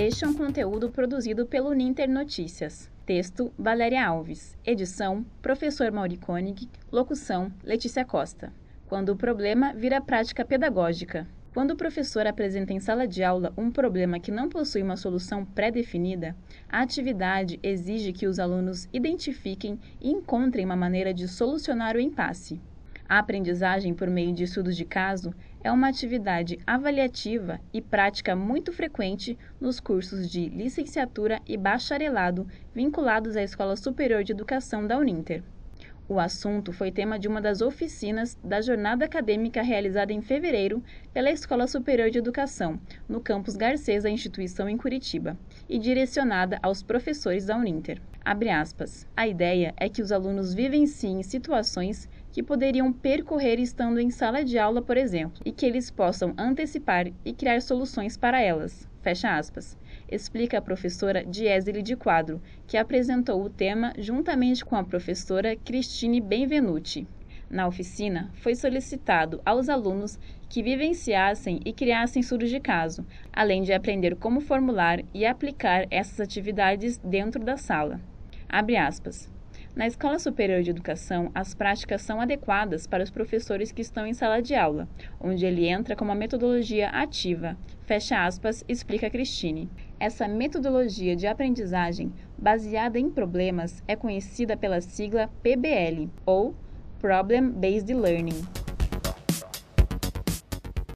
Este é um conteúdo produzido pelo Ninter Notícias. Texto: Valéria Alves. Edição: Professor Mauri Koenig. Locução: Letícia Costa. Quando o problema vira prática pedagógica. Quando o professor apresenta em sala de aula um problema que não possui uma solução pré-definida, a atividade exige que os alunos identifiquem e encontrem uma maneira de solucionar o impasse. A aprendizagem por meio de estudos de caso é uma atividade avaliativa e prática muito frequente nos cursos de licenciatura e bacharelado vinculados à Escola Superior de Educação da Uninter. O assunto foi tema de uma das oficinas da jornada acadêmica realizada em fevereiro pela Escola Superior de Educação, no campus Garcês instituição em Curitiba, e direcionada aos professores da Uninter. A ideia é que os alunos vivenciem situações que poderiam percorrer estando em sala de aula, por exemplo, e que eles possam antecipar e criar soluções para elas. Fecha aspas explica a professora Diesele de Quadro, que apresentou o tema juntamente com a professora Cristine Benvenuti. Na oficina, foi solicitado aos alunos que vivenciassem e criassem estudos de caso, além de aprender como formular e aplicar essas atividades dentro da sala. Na Escola Superior de Educação, as práticas são adequadas para os professores que estão em sala de aula, onde ele entra com uma metodologia ativa. Fecha aspas, explica Cristine. Essa metodologia de aprendizagem baseada em problemas é conhecida pela sigla PBL, ou problem-based learning.